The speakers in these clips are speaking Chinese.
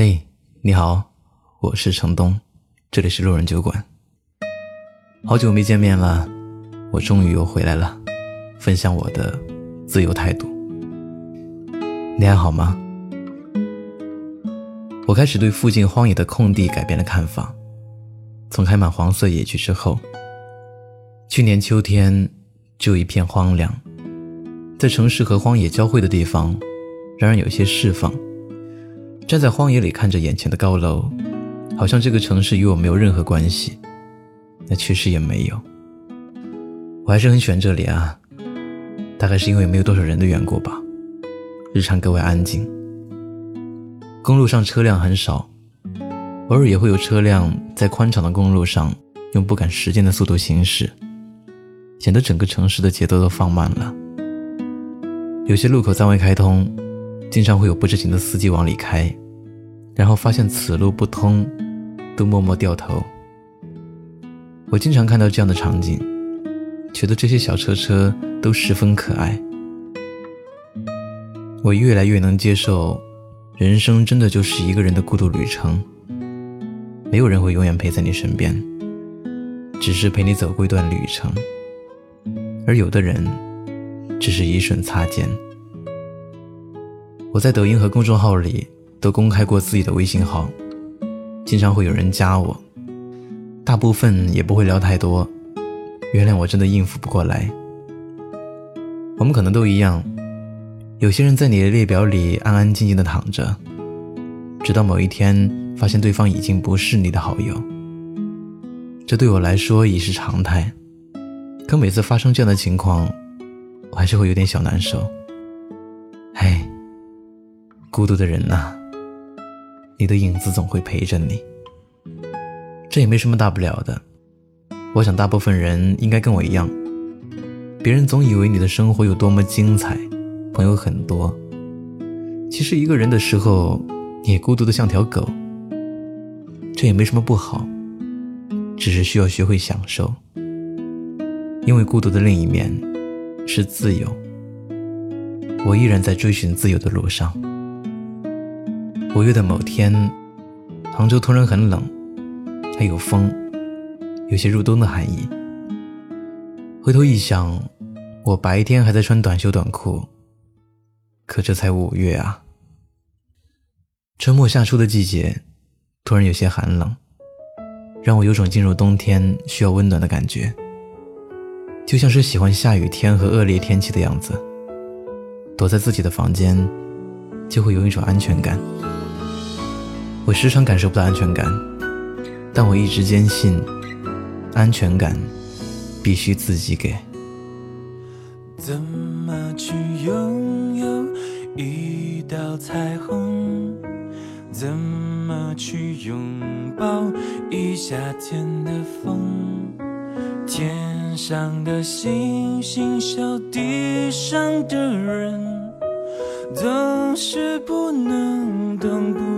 嘿，你好，我是程东，这里是路人酒馆。好久没见面了，我终于又回来了，分享我的自由态度。你还好吗？我开始对附近荒野的空地改变了看法。从开满黄色野菊之后，去年秋天就一片荒凉，在城市和荒野交汇的地方，让人有些释放。站在荒野里看着眼前的高楼，好像这个城市与我没有任何关系。那确实也没有。我还是很喜欢这里啊，大概是因为没有多少人的缘故吧。日常格外安静，公路上车辆很少，偶尔也会有车辆在宽敞的公路上用不赶时间的速度行驶，显得整个城市的节奏都放慢了。有些路口暂未开通。经常会有不知情的司机往里开，然后发现此路不通，都默默掉头。我经常看到这样的场景，觉得这些小车车都十分可爱。我越来越能接受，人生真的就是一个人的孤独旅程。没有人会永远陪在你身边，只是陪你走过一段旅程。而有的人，只是一瞬擦肩。我在抖音和公众号里都公开过自己的微信号，经常会有人加我，大部分也不会聊太多。原谅我真的应付不过来。我们可能都一样，有些人在你的列表里安安静静的躺着，直到某一天发现对方已经不是你的好友。这对我来说已是常态，可每次发生这样的情况，我还是会有点小难受。嘿。孤独的人呐，你的影子总会陪着你，这也没什么大不了的。我想大部分人应该跟我一样，别人总以为你的生活有多么精彩，朋友很多，其实一个人的时候，也孤独的像条狗。这也没什么不好，只是需要学会享受，因为孤独的另一面是自由。我依然在追寻自由的路上。五月的某天，杭州突然很冷，还有风，有些入冬的寒意。回头一想，我白天还在穿短袖短裤，可这才五月啊！春末夏初的季节，突然有些寒冷，让我有种进入冬天需要温暖的感觉，就像是喜欢下雨天和恶劣天气的样子。躲在自己的房间，就会有一种安全感。我时常感受不到安全感，但我一直坚信，安全感必须自己给。怎么去拥有一道彩虹？怎么去拥抱一夏天的风？天上的星星，笑地上的人。总是不能懂，不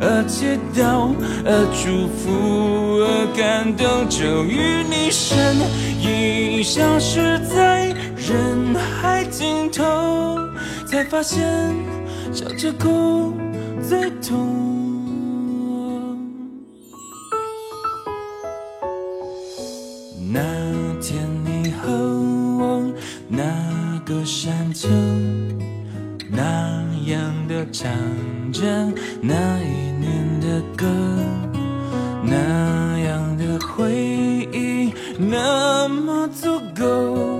而祈祷，而祝福，而感动，终于你身影消失在人海尽头，才发现笑着哭最痛。唱着那一年的歌，那样的回忆那么足够，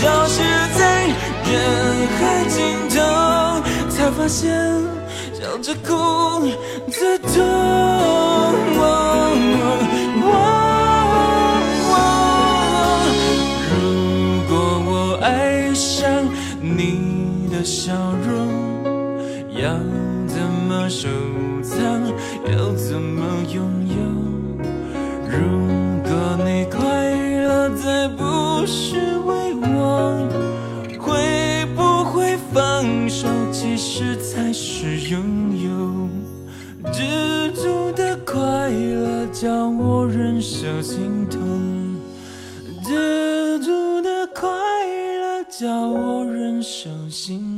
消失在人海尽头，才发现笑着哭最痛。如果我爱上你的笑容，要怎么收藏？要怎么拥有？如果你快乐，再不是心痛。知足的快乐，叫我忍受心